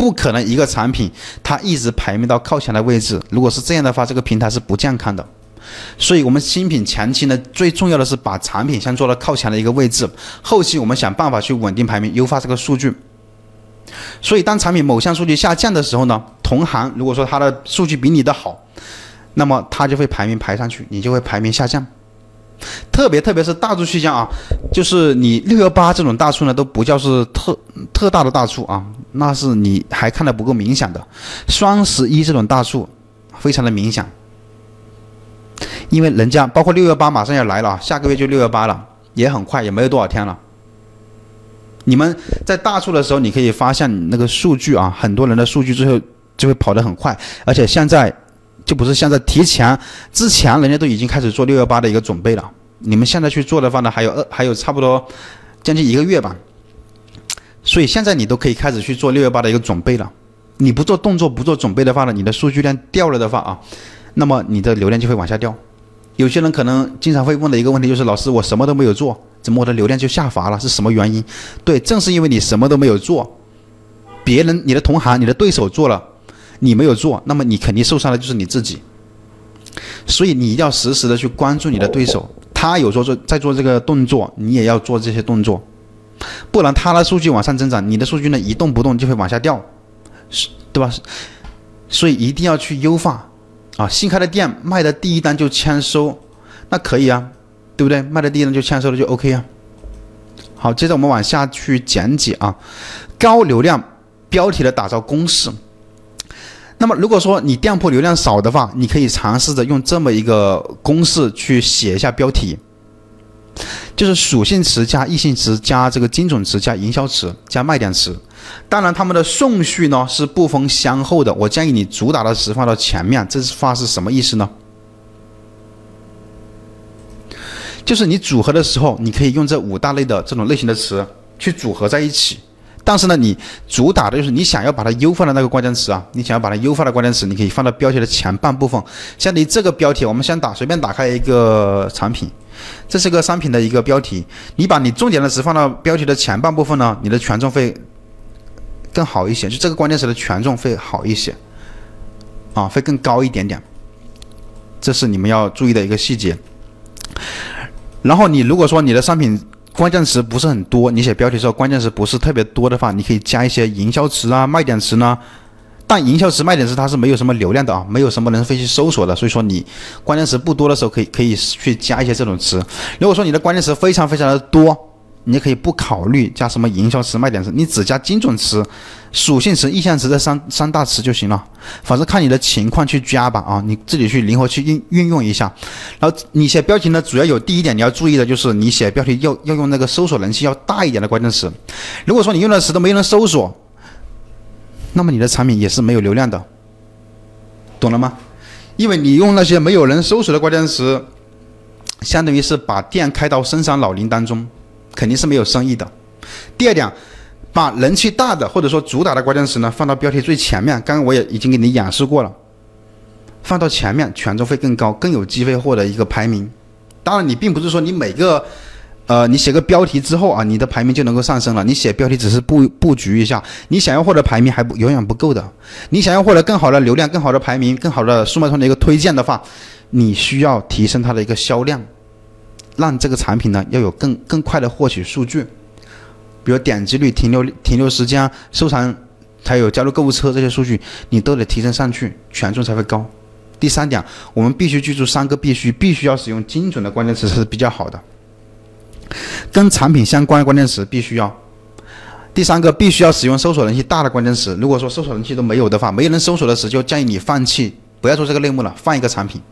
不可能一个产品它一直排名到靠前的位置。如果是这样的话，这个平台是不健康的。所以，我们新品前期呢，最重要的是把产品先做到靠前的一个位置，后期我们想办法去稳定排名，优化这个数据。所以，当产品某项数据下降的时候呢，同行如果说它的数据比你的好，那么它就会排名排上去，你就会排名下降。特别特别是大促期间啊，就是你六幺八这种大促呢，都不叫是特特大的大促啊，那是你还看的不够明显的。双十一这种大促，非常的明显，因为人家包括六幺八马上要来了，下个月就六幺八了，也很快，也没有多少天了。你们在大促的时候，你可以发现你那个数据啊，很多人的数据最后就会跑得很快，而且现在。就不是现在提前之前，人家都已经开始做六幺八的一个准备了。你们现在去做的话呢，还有二还有差不多将近一个月吧。所以现在你都可以开始去做六幺八的一个准备了。你不做动作不做准备的话呢，你的数据量掉了的话啊，那么你的流量就会往下掉。有些人可能经常会问的一个问题就是：老师，我什么都没有做，怎么我的流量就下滑了？是什么原因？对，正是因为你什么都没有做，别人、你的同行、你的对手做了。你没有做，那么你肯定受伤的就是你自己。所以你一定要实时的去关注你的对手，他有做做在做这个动作，你也要做这些动作，不然他的数据往上增长，你的数据呢一动不动就会往下掉，是，对吧？所以一定要去优化啊！新开的店卖的第一单就签收，那可以啊，对不对？卖的第一单就签收了就 OK 啊。好，接着我们往下去讲解啊，高流量标题的打造公式。那么，如果说你店铺流量少的话，你可以尝试着用这么一个公式去写一下标题，就是属性词加异性词加这个精准词加营销词加卖点词。当然，它们的顺序呢是不分先后的。我建议你主打的词放到前面。这句话是什么意思呢？就是你组合的时候，你可以用这五大类的这种类型的词去组合在一起。但是呢，你主打的就是你想要把它优化的那个关键词啊，你想要把它优化的关键词，你可以放到标题的前半部分。像你这个标题，我们先打随便打开一个产品，这是个商品的一个标题，你把你重点的词放到标题的前半部分呢，你的权重会更好一些，就这个关键词的权重会好一些，啊，会更高一点点。这是你们要注意的一个细节。然后你如果说你的商品，关键词不是很多，你写标题时候关键词不是特别多的话，你可以加一些营销词啊、卖点词呢。但营销词、卖点词它是没有什么流量的啊，没有什么人会去搜索的，所以说你关键词不多的时候，可以可以去加一些这种词。如果说你的关键词非常非常的多。你可以不考虑加什么营销词、卖点词，你只加精准词、属性词、意向词这三三大词就行了。反正看你的情况去加吧啊，你自己去灵活去运运用一下。然后你写标题呢，主要有第一点你要注意的就是你写标题要要用那个搜索人气要大一点的关键词。如果说你用的词都没人搜索，那么你的产品也是没有流量的，懂了吗？因为你用那些没有人搜索的关键词，相当于是把店开到深山老林当中。肯定是没有生意的。第二点，把人气大的或者说主打的关键词呢放到标题最前面。刚刚我也已经给你演示过了，放到前面权重会更高，更有机会获得一个排名。当然，你并不是说你每个，呃，你写个标题之后啊，你的排名就能够上升了。你写标题只是布布局一下，你想要获得排名还不永远不够的。你想要获得更好的流量、更好的排名、更好的速卖通的一个推荐的话，你需要提升它的一个销量。让这个产品呢要有更更快的获取数据，比如点击率、停留停留时间、收藏，还有加入购物车这些数据，你都得提升上去，权重才会高。第三点，我们必须记住三个必须，必须要使用精准的关键词是比较好的，跟产品相关的关键词必须要。第三个，必须要使用搜索人气大的关键词。如果说搜索人气都没有的话，没人搜索的时候，就建议你放弃，不要做这个类目了，换一个产品。